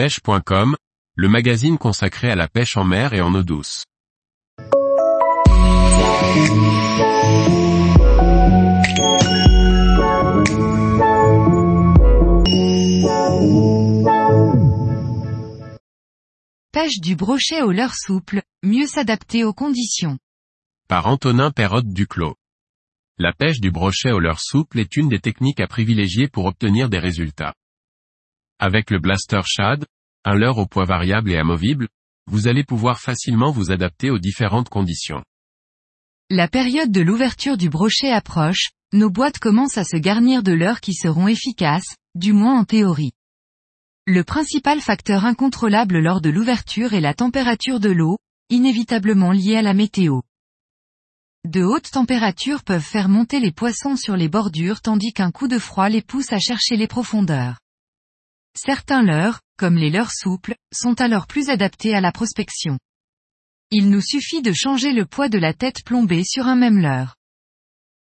pêche.com, le magazine consacré à la pêche en mer et en eau douce. Pêche du brochet au leurre souple, mieux s'adapter aux conditions. Par Antonin Perrotte Duclos. La pêche du brochet au leurre souple est une des techniques à privilégier pour obtenir des résultats. Avec le blaster shad, un leurre au poids variable et amovible, vous allez pouvoir facilement vous adapter aux différentes conditions. La période de l'ouverture du brochet approche, nos boîtes commencent à se garnir de leurres qui seront efficaces, du moins en théorie. Le principal facteur incontrôlable lors de l'ouverture est la température de l'eau, inévitablement liée à la météo. De hautes températures peuvent faire monter les poissons sur les bordures tandis qu'un coup de froid les pousse à chercher les profondeurs. Certains leurres, comme les leurres souples, sont alors plus adaptés à la prospection. Il nous suffit de changer le poids de la tête plombée sur un même leurre.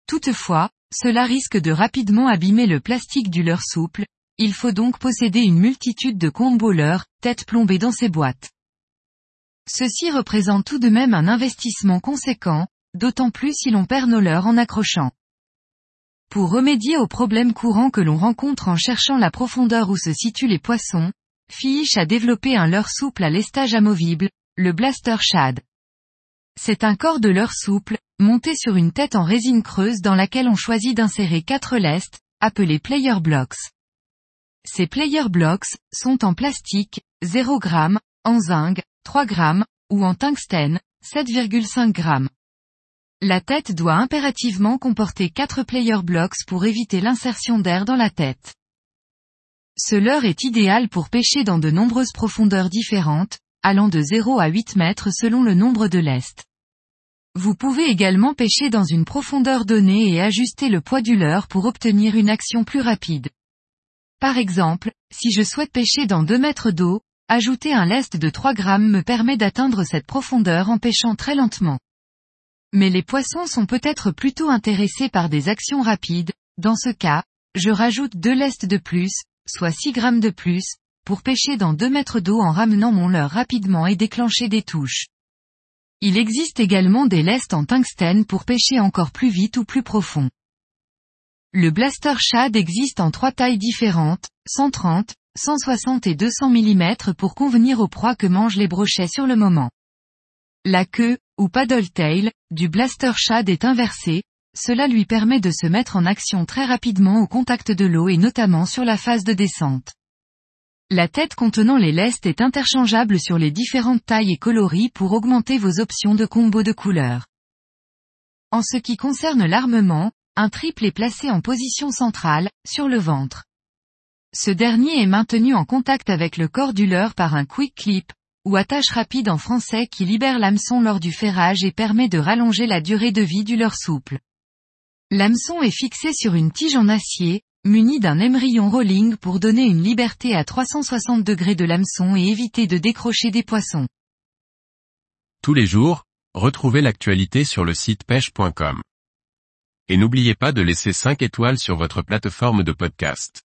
Toutefois, cela risque de rapidement abîmer le plastique du leurre souple, il faut donc posséder une multitude de combo leurres, tête plombée dans ces boîtes. Ceci représente tout de même un investissement conséquent, d'autant plus si l'on perd nos leurres en accrochant. Pour remédier aux problèmes courants que l'on rencontre en cherchant la profondeur où se situent les poissons, Fish a développé un leurre souple à lestage amovible, le Blaster Shad. C'est un corps de leurre souple, monté sur une tête en résine creuse dans laquelle on choisit d'insérer quatre lestes, appelés player blocks. Ces player blocks, sont en plastique, 0 g, en zinc, 3 g, ou en tungstène, 7,5 g. La tête doit impérativement comporter 4 player blocks pour éviter l'insertion d'air dans la tête. Ce leurre est idéal pour pêcher dans de nombreuses profondeurs différentes, allant de 0 à 8 mètres selon le nombre de lestes. Vous pouvez également pêcher dans une profondeur donnée et ajuster le poids du leurre pour obtenir une action plus rapide. Par exemple, si je souhaite pêcher dans 2 mètres d'eau, ajouter un lest de 3 grammes me permet d'atteindre cette profondeur en pêchant très lentement. Mais les poissons sont peut-être plutôt intéressés par des actions rapides, dans ce cas, je rajoute deux lestes de plus, soit 6 grammes de plus, pour pêcher dans 2 mètres d'eau en ramenant mon leurre rapidement et déclencher des touches. Il existe également des lestes en tungstène pour pêcher encore plus vite ou plus profond. Le Blaster Shad existe en trois tailles différentes, 130, 160 et 200 mm pour convenir aux proies que mangent les brochets sur le moment. La queue, ou paddle tail, du blaster shad est inversée, cela lui permet de se mettre en action très rapidement au contact de l'eau et notamment sur la phase de descente. La tête contenant les lestes est interchangeable sur les différentes tailles et coloris pour augmenter vos options de combo de couleurs. En ce qui concerne l'armement, un triple est placé en position centrale, sur le ventre. Ce dernier est maintenu en contact avec le corps du leurre par un quick clip, ou attache rapide en français qui libère l'hameçon lors du ferrage et permet de rallonger la durée de vie du leurre souple. L'hameçon est fixé sur une tige en acier, muni d'un émerillon rolling pour donner une liberté à 360 degrés de l'hameçon et éviter de décrocher des poissons. Tous les jours, retrouvez l'actualité sur le site pêche.com. Et n'oubliez pas de laisser 5 étoiles sur votre plateforme de podcast.